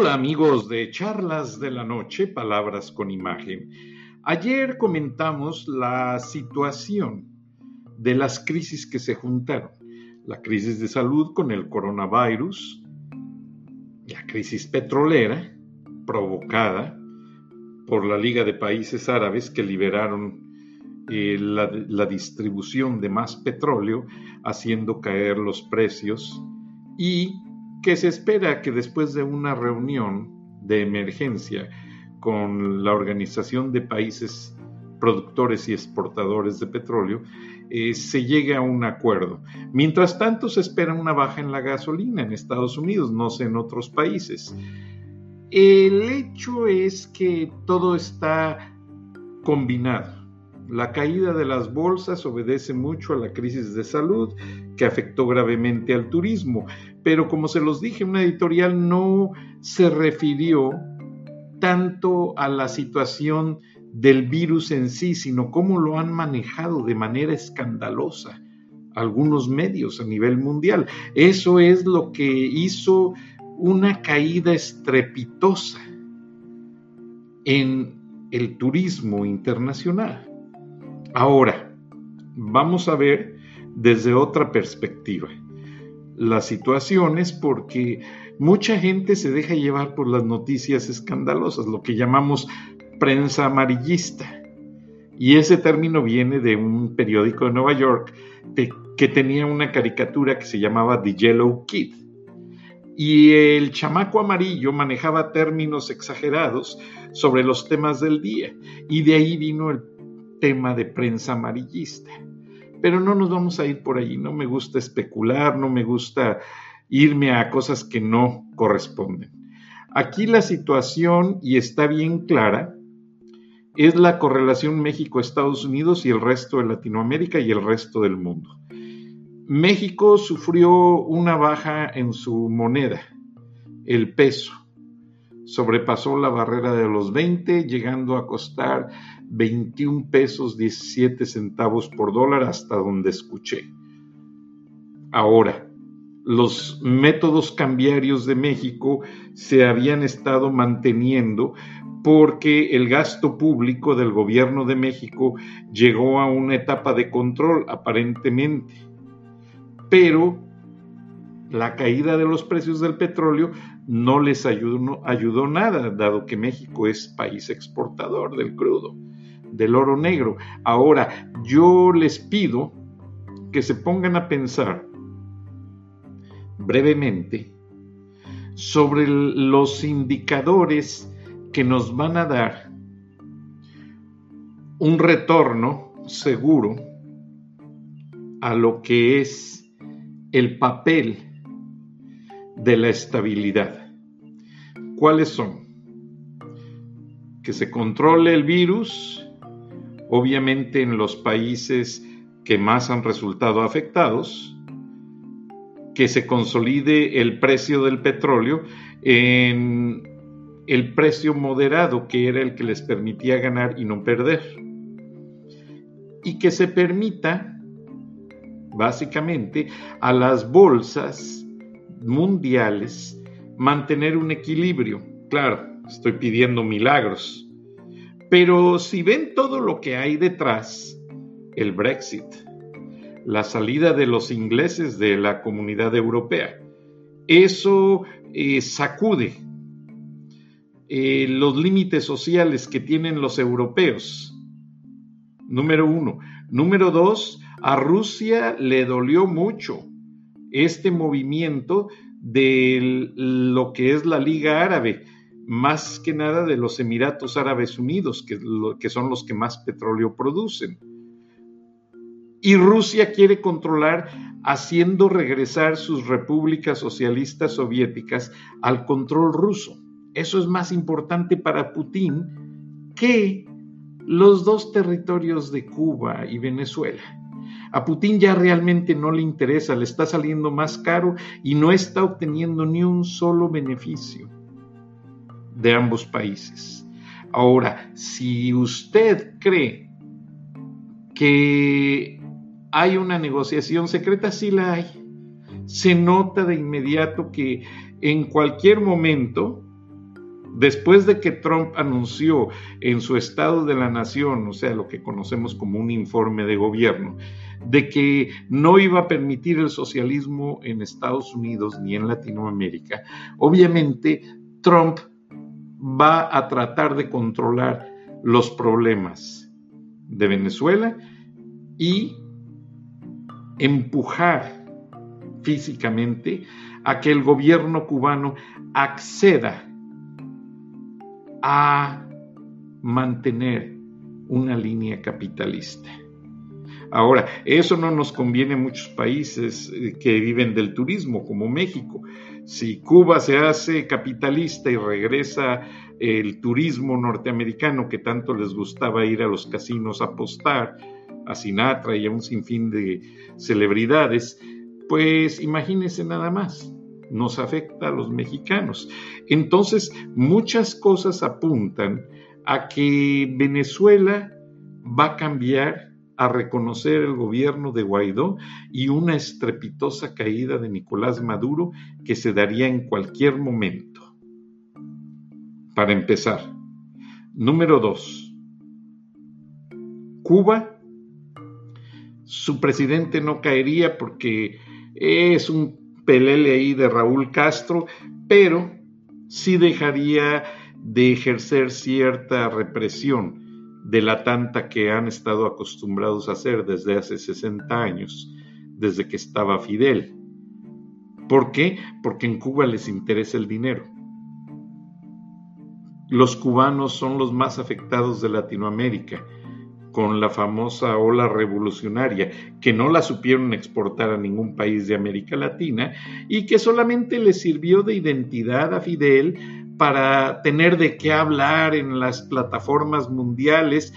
Hola amigos de Charlas de la Noche, Palabras con Imagen. Ayer comentamos la situación de las crisis que se juntaron. La crisis de salud con el coronavirus, la crisis petrolera provocada por la Liga de Países Árabes que liberaron eh, la, la distribución de más petróleo, haciendo caer los precios y que se espera que después de una reunión de emergencia con la Organización de Países Productores y Exportadores de Petróleo, eh, se llegue a un acuerdo. Mientras tanto, se espera una baja en la gasolina en Estados Unidos, no sé en otros países. El hecho es que todo está combinado. La caída de las bolsas obedece mucho a la crisis de salud que afectó gravemente al turismo, pero como se los dije, una editorial no se refirió tanto a la situación del virus en sí, sino cómo lo han manejado de manera escandalosa algunos medios a nivel mundial. Eso es lo que hizo una caída estrepitosa en el turismo internacional. Ahora, vamos a ver desde otra perspectiva las situaciones porque mucha gente se deja llevar por las noticias escandalosas, lo que llamamos prensa amarillista. Y ese término viene de un periódico de Nueva York que tenía una caricatura que se llamaba The Yellow Kid. Y el chamaco amarillo manejaba términos exagerados sobre los temas del día. Y de ahí vino el tema de prensa amarillista. Pero no nos vamos a ir por ahí, no me gusta especular, no me gusta irme a cosas que no corresponden. Aquí la situación, y está bien clara, es la correlación México-Estados Unidos y el resto de Latinoamérica y el resto del mundo. México sufrió una baja en su moneda, el peso. Sobrepasó la barrera de los 20, llegando a costar 21 pesos 17 centavos por dólar hasta donde escuché. Ahora, los métodos cambiarios de México se habían estado manteniendo porque el gasto público del gobierno de México llegó a una etapa de control aparentemente. Pero la caída de los precios del petróleo no les ayudó, ayudó nada, dado que México es país exportador del crudo del oro negro. Ahora, yo les pido que se pongan a pensar brevemente sobre los indicadores que nos van a dar un retorno seguro a lo que es el papel de la estabilidad. ¿Cuáles son? Que se controle el virus, obviamente en los países que más han resultado afectados, que se consolide el precio del petróleo en el precio moderado que era el que les permitía ganar y no perder. Y que se permita, básicamente, a las bolsas mundiales mantener un equilibrio. Claro, estoy pidiendo milagros, pero si ven todo lo que hay detrás, el Brexit, la salida de los ingleses de la comunidad europea, eso eh, sacude eh, los límites sociales que tienen los europeos. Número uno. Número dos, a Rusia le dolió mucho este movimiento de lo que es la Liga Árabe más que nada de los Emiratos Árabes Unidos, que, son los que más petróleo producen. Y Rusia quiere controlar haciendo regresar sus repúblicas socialistas soviéticas al control ruso. Eso es más importante para Putin que los dos territorios de Cuba y Venezuela. A Putin ya realmente no le interesa, le está saliendo más caro y no está obteniendo ni un solo beneficio de ambos países. Ahora, si usted cree que hay una negociación secreta, sí la hay. Se nota de inmediato que en cualquier momento Después de que Trump anunció en su Estado de la Nación, o sea, lo que conocemos como un informe de gobierno, de que no iba a permitir el socialismo en Estados Unidos ni en Latinoamérica, obviamente Trump va a tratar de controlar los problemas de Venezuela y empujar físicamente a que el gobierno cubano acceda a mantener una línea capitalista. Ahora, eso no nos conviene a muchos países eh, que viven del turismo, como México. Si Cuba se hace capitalista y regresa el turismo norteamericano que tanto les gustaba ir a los casinos a apostar, a Sinatra y a un sinfín de celebridades, pues imagínense nada más, nos afecta a los mexicanos. Entonces, muchas cosas apuntan a que Venezuela va a cambiar a reconocer el gobierno de Guaidó y una estrepitosa caída de Nicolás Maduro que se daría en cualquier momento. Para empezar, número dos, Cuba, su presidente no caería porque es un pelele ahí de Raúl Castro, pero sí dejaría de ejercer cierta represión de la tanta que han estado acostumbrados a hacer desde hace 60 años, desde que estaba Fidel. ¿Por qué? Porque en Cuba les interesa el dinero. Los cubanos son los más afectados de Latinoamérica con la famosa ola revolucionaria, que no la supieron exportar a ningún país de América Latina y que solamente le sirvió de identidad a Fidel para tener de qué hablar en las plataformas mundiales,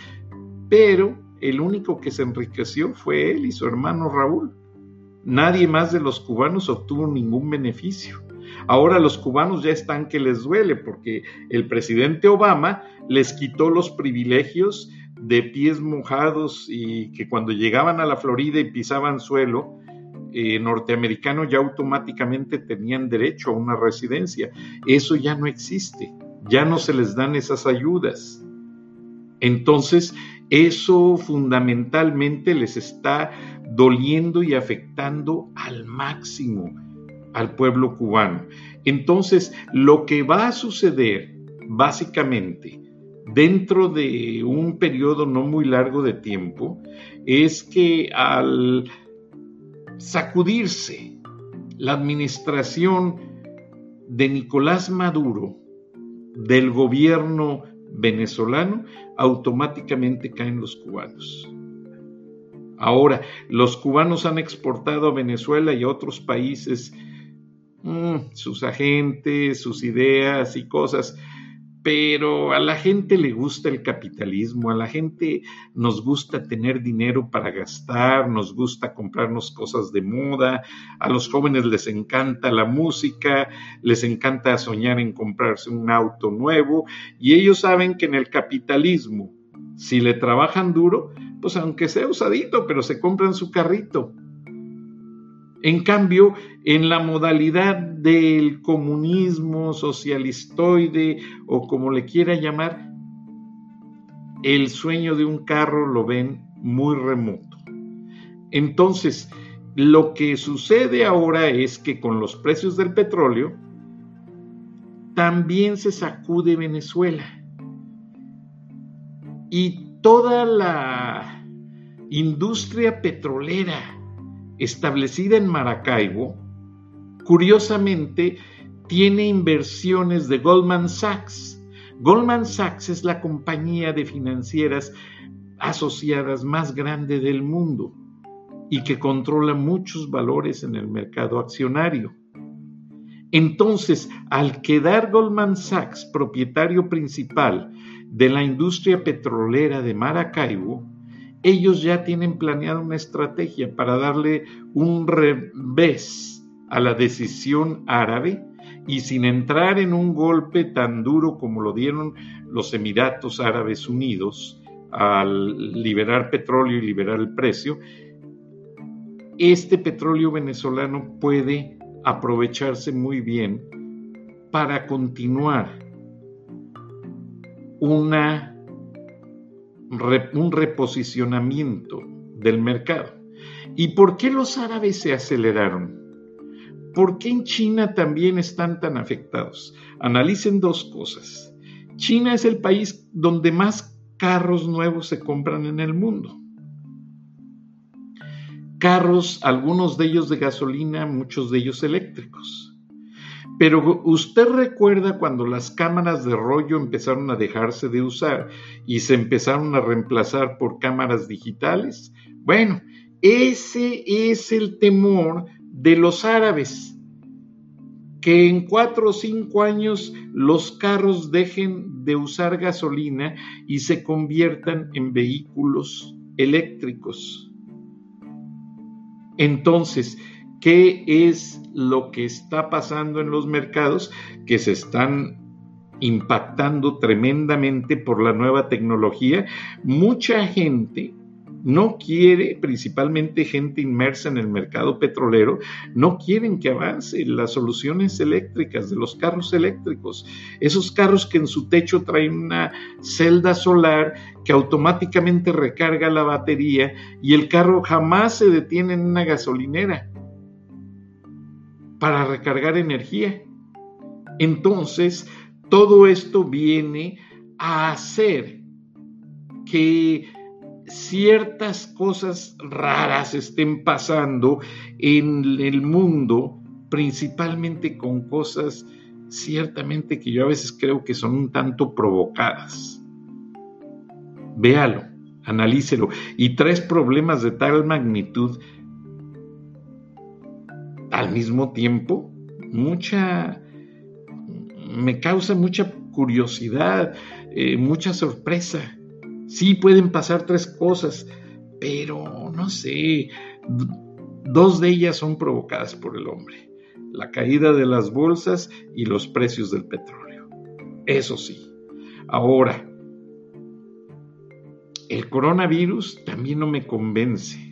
pero el único que se enriqueció fue él y su hermano Raúl. Nadie más de los cubanos obtuvo ningún beneficio. Ahora los cubanos ya están que les duele porque el presidente Obama les quitó los privilegios de pies mojados y que cuando llegaban a la Florida y pisaban suelo eh, norteamericano ya automáticamente tenían derecho a una residencia. Eso ya no existe, ya no se les dan esas ayudas. Entonces, eso fundamentalmente les está doliendo y afectando al máximo al pueblo cubano. Entonces, lo que va a suceder básicamente dentro de un periodo no muy largo de tiempo es que al sacudirse la administración de Nicolás Maduro del gobierno venezolano, automáticamente caen los cubanos. Ahora, los cubanos han exportado a Venezuela y a otros países mm, sus agentes, sus ideas y cosas pero a la gente le gusta el capitalismo, a la gente nos gusta tener dinero para gastar, nos gusta comprarnos cosas de moda, a los jóvenes les encanta la música, les encanta soñar en comprarse un auto nuevo y ellos saben que en el capitalismo, si le trabajan duro, pues aunque sea usadito, pero se compran su carrito. En cambio, en la modalidad del comunismo socialistoide o como le quiera llamar, el sueño de un carro lo ven muy remoto. Entonces, lo que sucede ahora es que con los precios del petróleo, también se sacude Venezuela. Y toda la industria petrolera establecida en Maracaibo, curiosamente tiene inversiones de Goldman Sachs. Goldman Sachs es la compañía de financieras asociadas más grande del mundo y que controla muchos valores en el mercado accionario. Entonces, al quedar Goldman Sachs propietario principal de la industria petrolera de Maracaibo, ellos ya tienen planeada una estrategia para darle un revés a la decisión árabe y sin entrar en un golpe tan duro como lo dieron los Emiratos Árabes Unidos al liberar petróleo y liberar el precio, este petróleo venezolano puede aprovecharse muy bien para continuar una, un reposicionamiento del mercado. ¿Y por qué los árabes se aceleraron? ¿Por qué en China también están tan afectados? Analicen dos cosas. China es el país donde más carros nuevos se compran en el mundo. Carros, algunos de ellos de gasolina, muchos de ellos eléctricos. Pero usted recuerda cuando las cámaras de rollo empezaron a dejarse de usar y se empezaron a reemplazar por cámaras digitales. Bueno, ese es el temor de los árabes, que en cuatro o cinco años los carros dejen de usar gasolina y se conviertan en vehículos eléctricos. Entonces, ¿qué es lo que está pasando en los mercados? Que se están impactando tremendamente por la nueva tecnología. Mucha gente no quiere, principalmente gente inmersa en el mercado petrolero, no quieren que avance las soluciones eléctricas de los carros eléctricos. Esos carros que en su techo traen una celda solar que automáticamente recarga la batería y el carro jamás se detiene en una gasolinera para recargar energía. Entonces, todo esto viene a hacer que ciertas cosas raras estén pasando en el mundo, principalmente con cosas ciertamente que yo a veces creo que son un tanto provocadas. Véalo, analícelo. Y tres problemas de tal magnitud al mismo tiempo, mucha, me causa mucha curiosidad, eh, mucha sorpresa. Sí pueden pasar tres cosas, pero no sé, dos de ellas son provocadas por el hombre. La caída de las bolsas y los precios del petróleo. Eso sí. Ahora, el coronavirus también no me convence.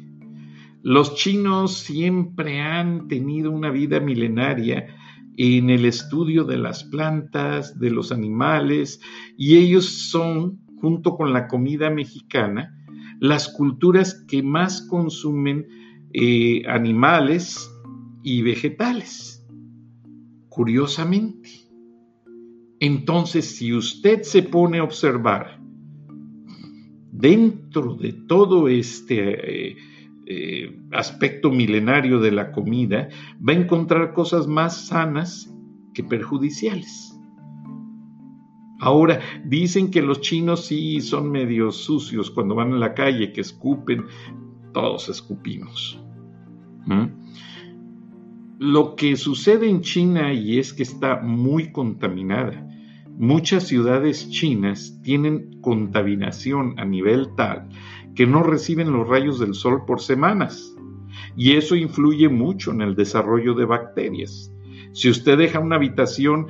Los chinos siempre han tenido una vida milenaria en el estudio de las plantas, de los animales, y ellos son junto con la comida mexicana, las culturas que más consumen eh, animales y vegetales. Curiosamente. Entonces, si usted se pone a observar dentro de todo este eh, eh, aspecto milenario de la comida, va a encontrar cosas más sanas que perjudiciales. Ahora, dicen que los chinos sí son medio sucios cuando van en la calle, que escupen, todos escupimos. ¿Mm? Lo que sucede en China y es que está muy contaminada. Muchas ciudades chinas tienen contaminación a nivel tal que no reciben los rayos del sol por semanas. Y eso influye mucho en el desarrollo de bacterias. Si usted deja una habitación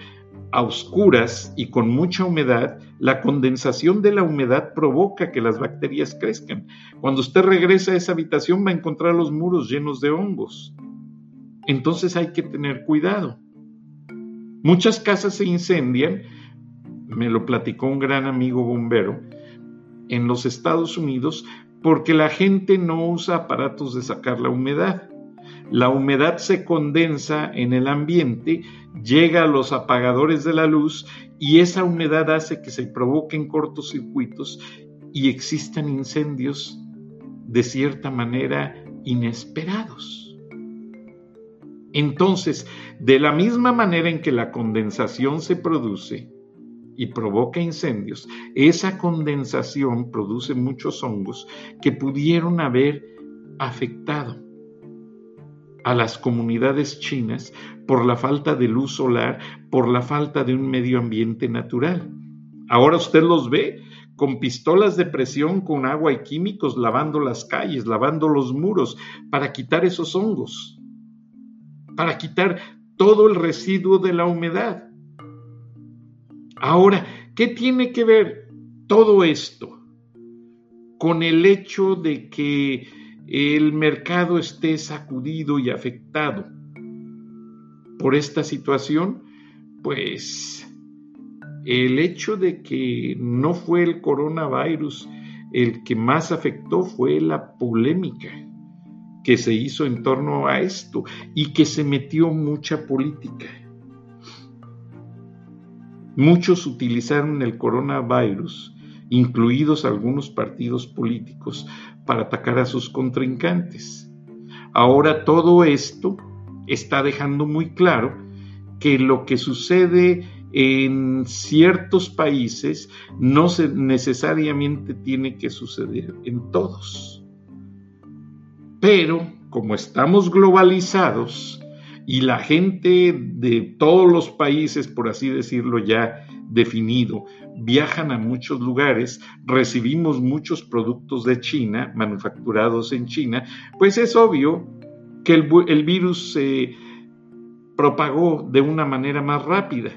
a oscuras y con mucha humedad, la condensación de la humedad provoca que las bacterias crezcan. Cuando usted regresa a esa habitación va a encontrar los muros llenos de hongos. Entonces hay que tener cuidado. Muchas casas se incendian, me lo platicó un gran amigo bombero, en los Estados Unidos porque la gente no usa aparatos de sacar la humedad. La humedad se condensa en el ambiente, llega a los apagadores de la luz y esa humedad hace que se provoquen cortocircuitos y existan incendios de cierta manera inesperados. Entonces, de la misma manera en que la condensación se produce y provoca incendios, esa condensación produce muchos hongos que pudieron haber afectado a las comunidades chinas por la falta de luz solar, por la falta de un medio ambiente natural. Ahora usted los ve con pistolas de presión, con agua y químicos, lavando las calles, lavando los muros, para quitar esos hongos, para quitar todo el residuo de la humedad. Ahora, ¿qué tiene que ver todo esto con el hecho de que el mercado esté sacudido y afectado por esta situación, pues el hecho de que no fue el coronavirus el que más afectó fue la polémica que se hizo en torno a esto y que se metió mucha política. Muchos utilizaron el coronavirus, incluidos algunos partidos políticos, para atacar a sus contrincantes. Ahora todo esto está dejando muy claro que lo que sucede en ciertos países no necesariamente tiene que suceder en todos. Pero como estamos globalizados y la gente de todos los países, por así decirlo ya definido, viajan a muchos lugares, recibimos muchos productos de China, manufacturados en China, pues es obvio que el, el virus se propagó de una manera más rápida.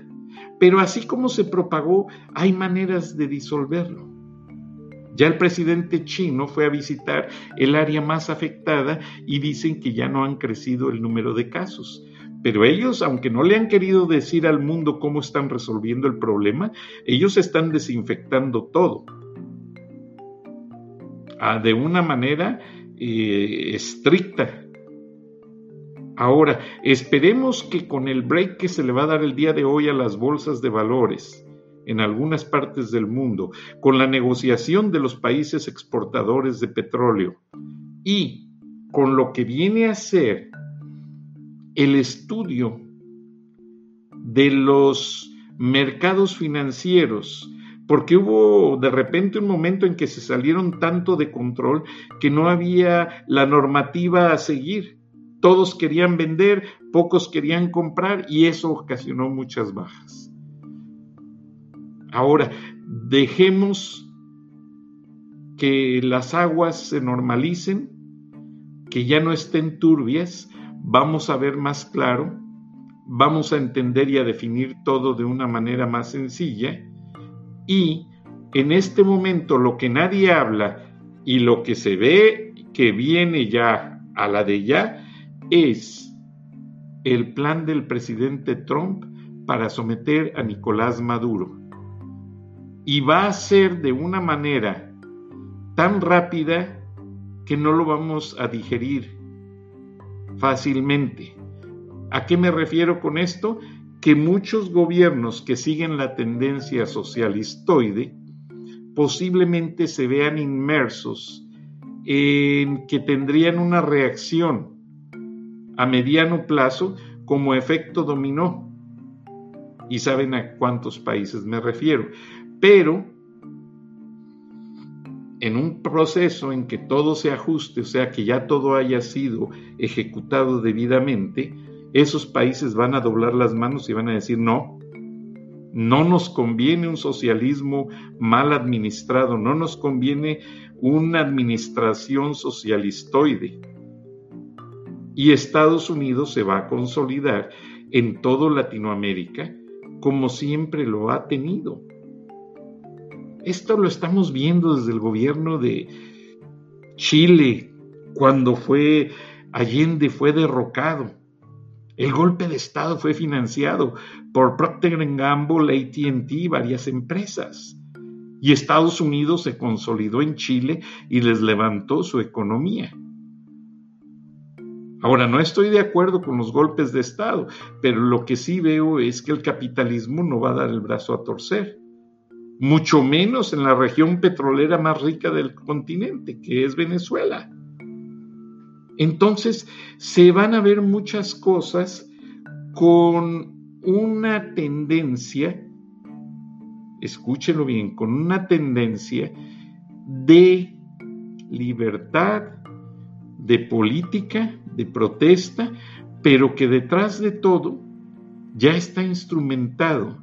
Pero así como se propagó, hay maneras de disolverlo. Ya el presidente chino fue a visitar el área más afectada y dicen que ya no han crecido el número de casos. Pero ellos, aunque no le han querido decir al mundo cómo están resolviendo el problema, ellos están desinfectando todo. Ah, de una manera eh, estricta. Ahora, esperemos que con el break que se le va a dar el día de hoy a las bolsas de valores en algunas partes del mundo, con la negociación de los países exportadores de petróleo y con lo que viene a ser el estudio de los mercados financieros, porque hubo de repente un momento en que se salieron tanto de control que no había la normativa a seguir todos querían vender, pocos querían comprar y eso ocasionó muchas bajas. Ahora, dejemos que las aguas se normalicen, que ya no estén turbias, vamos a ver más claro, vamos a entender y a definir todo de una manera más sencilla y en este momento lo que nadie habla y lo que se ve que viene ya a la de ya es el plan del presidente Trump para someter a Nicolás Maduro. Y va a ser de una manera tan rápida que no lo vamos a digerir fácilmente. ¿A qué me refiero con esto? Que muchos gobiernos que siguen la tendencia socialistoide posiblemente se vean inmersos en que tendrían una reacción a mediano plazo como efecto dominó. Y saben a cuántos países me refiero. Pero en un proceso en que todo se ajuste, o sea, que ya todo haya sido ejecutado debidamente, esos países van a doblar las manos y van a decir, no, no nos conviene un socialismo mal administrado, no nos conviene una administración socialistoide y Estados Unidos se va a consolidar en todo Latinoamérica como siempre lo ha tenido. Esto lo estamos viendo desde el gobierno de Chile, cuando fue Allende fue derrocado. El golpe de Estado fue financiado por Procter Gamble, ATT y varias empresas. Y Estados Unidos se consolidó en Chile y les levantó su economía. Ahora, no estoy de acuerdo con los golpes de Estado, pero lo que sí veo es que el capitalismo no va a dar el brazo a torcer, mucho menos en la región petrolera más rica del continente, que es Venezuela. Entonces, se van a ver muchas cosas con una tendencia, escúchelo bien, con una tendencia de libertad, de política, de protesta, pero que detrás de todo ya está instrumentado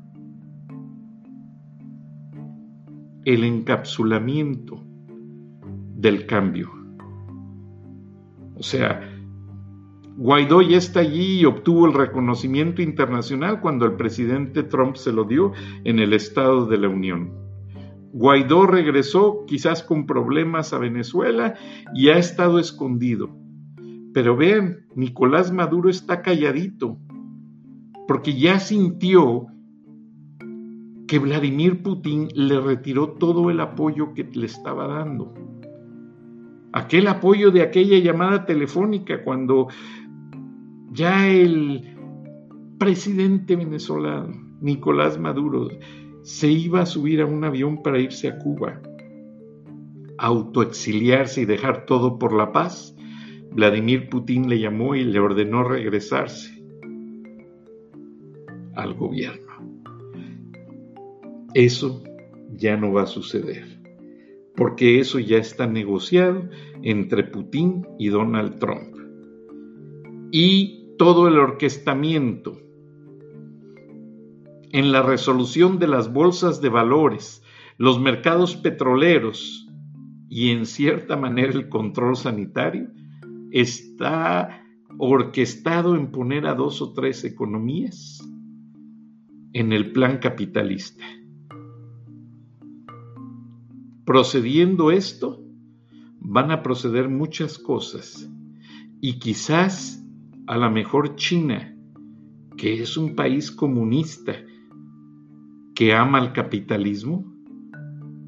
el encapsulamiento del cambio. O sea, Guaidó ya está allí y obtuvo el reconocimiento internacional cuando el presidente Trump se lo dio en el Estado de la Unión. Guaidó regresó quizás con problemas a Venezuela y ha estado escondido. Pero vean, Nicolás Maduro está calladito, porque ya sintió que Vladimir Putin le retiró todo el apoyo que le estaba dando. Aquel apoyo de aquella llamada telefónica cuando ya el presidente venezolano, Nicolás Maduro, se iba a subir a un avión para irse a Cuba, autoexiliarse y dejar todo por la paz, Vladimir Putin le llamó y le ordenó regresarse al gobierno. Eso ya no va a suceder, porque eso ya está negociado entre Putin y Donald Trump. Y todo el orquestamiento en la resolución de las bolsas de valores, los mercados petroleros y en cierta manera el control sanitario está orquestado en poner a dos o tres economías en el plan capitalista. Procediendo esto, van a proceder muchas cosas y quizás a la mejor China, que es un país comunista que ama el capitalismo,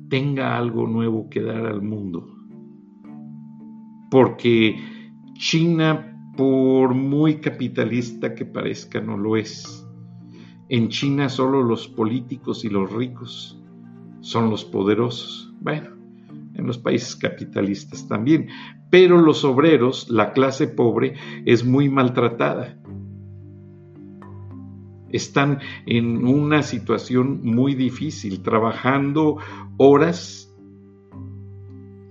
tenga algo nuevo que dar al mundo. Porque China, por muy capitalista que parezca, no lo es. En China solo los políticos y los ricos son los poderosos. Bueno, en los países capitalistas también. Pero los obreros, la clase pobre, es muy maltratada están en una situación muy difícil, trabajando horas,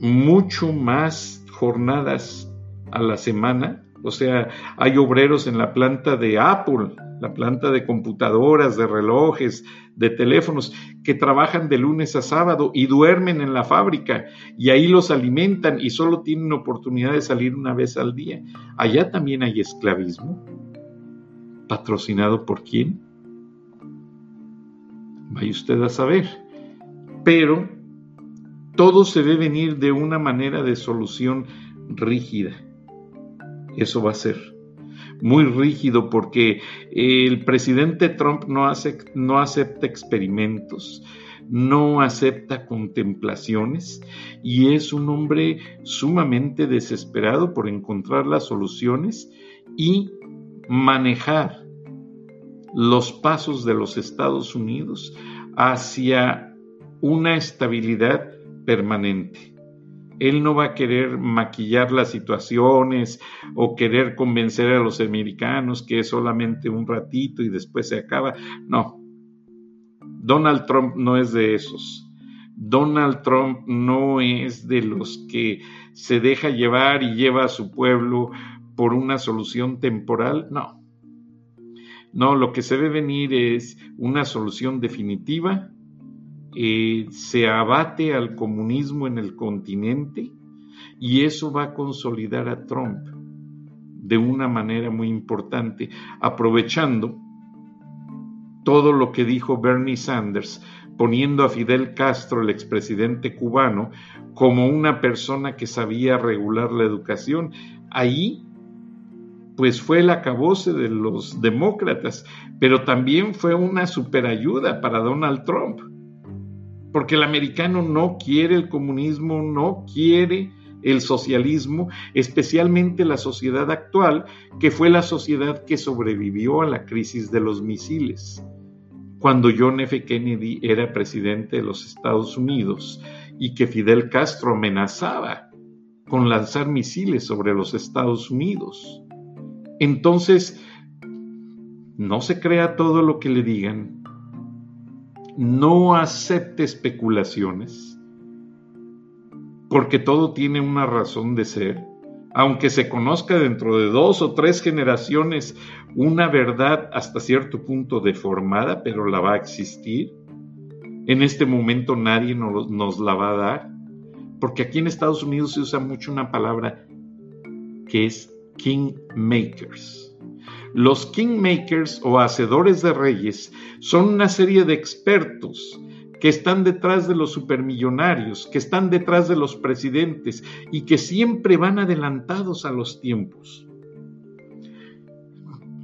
mucho más jornadas a la semana. O sea, hay obreros en la planta de Apple, la planta de computadoras, de relojes, de teléfonos, que trabajan de lunes a sábado y duermen en la fábrica y ahí los alimentan y solo tienen oportunidad de salir una vez al día. Allá también hay esclavismo patrocinado por quién? Vaya usted a saber. Pero todo se debe venir de una manera de solución rígida. Eso va a ser muy rígido porque el presidente Trump no, hace, no acepta experimentos, no acepta contemplaciones y es un hombre sumamente desesperado por encontrar las soluciones y manejar los pasos de los Estados Unidos hacia una estabilidad permanente. Él no va a querer maquillar las situaciones o querer convencer a los americanos que es solamente un ratito y después se acaba. No. Donald Trump no es de esos. Donald Trump no es de los que se deja llevar y lleva a su pueblo por una solución temporal, no. No, lo que se ve venir es una solución definitiva, eh, se abate al comunismo en el continente y eso va a consolidar a Trump de una manera muy importante, aprovechando todo lo que dijo Bernie Sanders, poniendo a Fidel Castro, el expresidente cubano, como una persona que sabía regular la educación. Ahí pues fue el acabose de los demócratas, pero también fue una superayuda para Donald Trump, porque el americano no quiere el comunismo, no quiere el socialismo, especialmente la sociedad actual, que fue la sociedad que sobrevivió a la crisis de los misiles. Cuando John F. Kennedy era presidente de los Estados Unidos y que Fidel Castro amenazaba con lanzar misiles sobre los Estados Unidos. Entonces, no se crea todo lo que le digan, no acepte especulaciones, porque todo tiene una razón de ser, aunque se conozca dentro de dos o tres generaciones una verdad hasta cierto punto deformada, pero la va a existir. En este momento nadie nos, la va a dar, porque aquí en Estados Unidos se usa mucho una palabra que es kingmakers. Los kingmakers o hacedores de reyes son una serie de expertos que están detrás de los supermillonarios, que están detrás de los presidentes y que siempre van adelantados a los tiempos.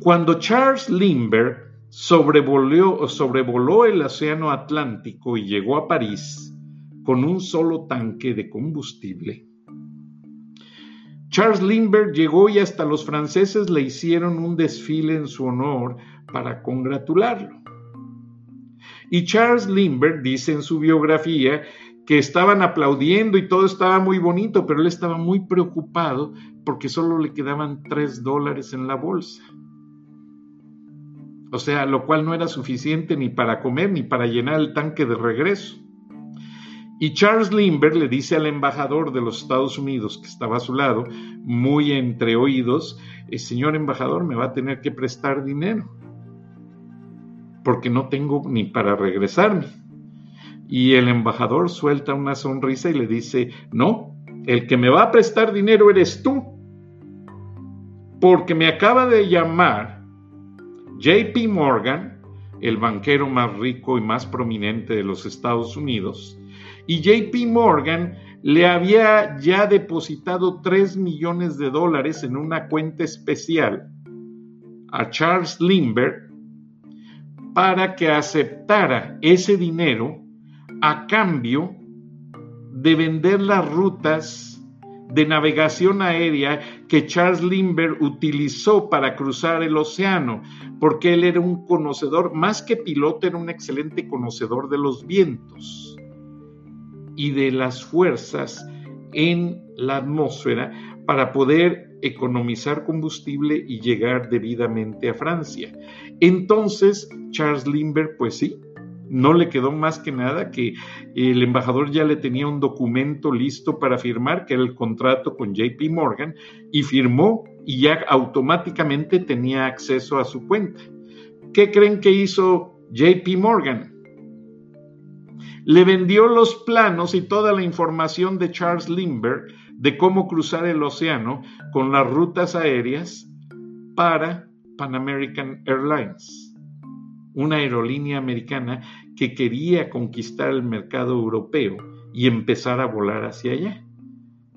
Cuando Charles Lindbergh sobrevoló, sobrevoló el Océano Atlántico y llegó a París con un solo tanque de combustible. Charles Lindbergh llegó y hasta los franceses le hicieron un desfile en su honor para congratularlo. Y Charles Lindbergh dice en su biografía que estaban aplaudiendo y todo estaba muy bonito, pero él estaba muy preocupado porque solo le quedaban tres dólares en la bolsa. O sea, lo cual no era suficiente ni para comer ni para llenar el tanque de regreso. Y Charles Lindbergh le dice al embajador de los Estados Unidos que estaba a su lado, muy entre oídos, eh, señor embajador me va a tener que prestar dinero, porque no tengo ni para regresarme. Y el embajador suelta una sonrisa y le dice, no, el que me va a prestar dinero eres tú, porque me acaba de llamar JP Morgan, el banquero más rico y más prominente de los Estados Unidos, y JP Morgan le había ya depositado 3 millones de dólares en una cuenta especial a Charles Lindbergh para que aceptara ese dinero a cambio de vender las rutas de navegación aérea que Charles Lindbergh utilizó para cruzar el océano, porque él era un conocedor, más que piloto, era un excelente conocedor de los vientos y de las fuerzas en la atmósfera para poder economizar combustible y llegar debidamente a Francia. Entonces, Charles Lindbergh, pues sí, no le quedó más que nada que el embajador ya le tenía un documento listo para firmar, que era el contrato con JP Morgan, y firmó y ya automáticamente tenía acceso a su cuenta. ¿Qué creen que hizo JP Morgan? Le vendió los planos y toda la información de Charles Lindbergh de cómo cruzar el océano con las rutas aéreas para Pan American Airlines, una aerolínea americana que quería conquistar el mercado europeo y empezar a volar hacia allá.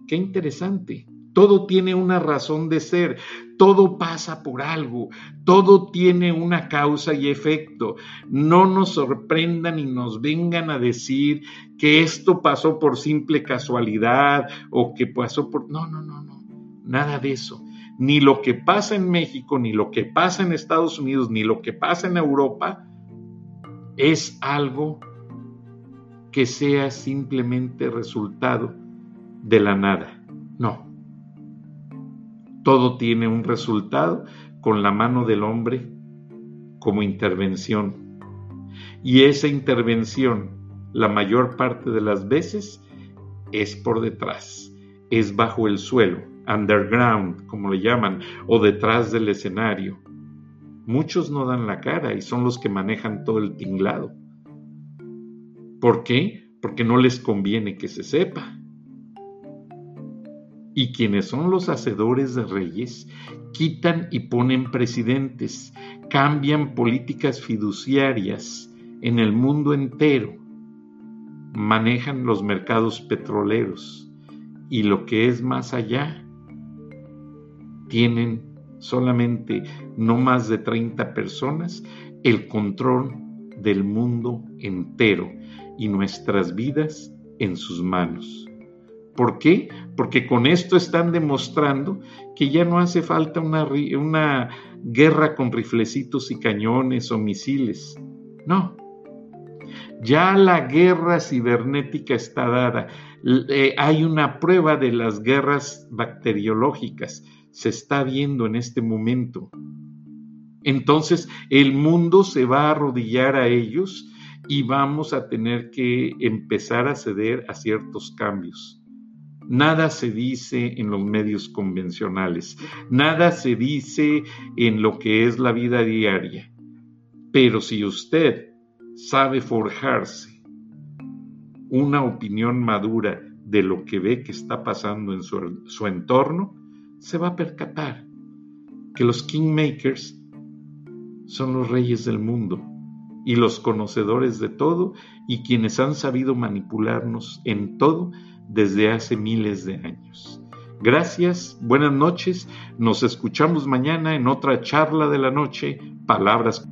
Qué interesante. Todo tiene una razón de ser, todo pasa por algo, todo tiene una causa y efecto. No nos sorprendan y nos vengan a decir que esto pasó por simple casualidad o que pasó por... No, no, no, no, nada de eso. Ni lo que pasa en México, ni lo que pasa en Estados Unidos, ni lo que pasa en Europa es algo que sea simplemente resultado de la nada. No todo tiene un resultado con la mano del hombre como intervención. Y esa intervención, la mayor parte de las veces, es por detrás, es bajo el suelo, underground, como le llaman, o detrás del escenario. Muchos no dan la cara y son los que manejan todo el tinglado. ¿Por qué? Porque no les conviene que se sepa y quienes son los hacedores de reyes quitan y ponen presidentes, cambian políticas fiduciarias en el mundo entero, manejan los mercados petroleros y lo que es más allá, tienen solamente no más de 30 personas el control del mundo entero y nuestras vidas en sus manos. ¿Por qué? Porque con esto están demostrando que ya no hace falta una, guerra con riflecitos y cañones o misiles. No. Ya la guerra cibernética está dada. Eh, hay una prueba de las guerras bacteriológicas. Se está viendo en este momento. Entonces el mundo se va a arrodillar a ellos y vamos a tener que empezar a ceder a ciertos cambios. Nada se dice en los medios convencionales, nada se dice en lo que es la vida diaria. Pero si usted sabe forjarse una opinión madura de lo que ve que está pasando en su, su entorno, se va a percatar que los kingmakers son los reyes del mundo y los conocedores de todo y quienes han sabido manipularnos en todo desde hace miles de años. Gracias, buenas noches, nos escuchamos mañana en otra charla de la noche, Palabras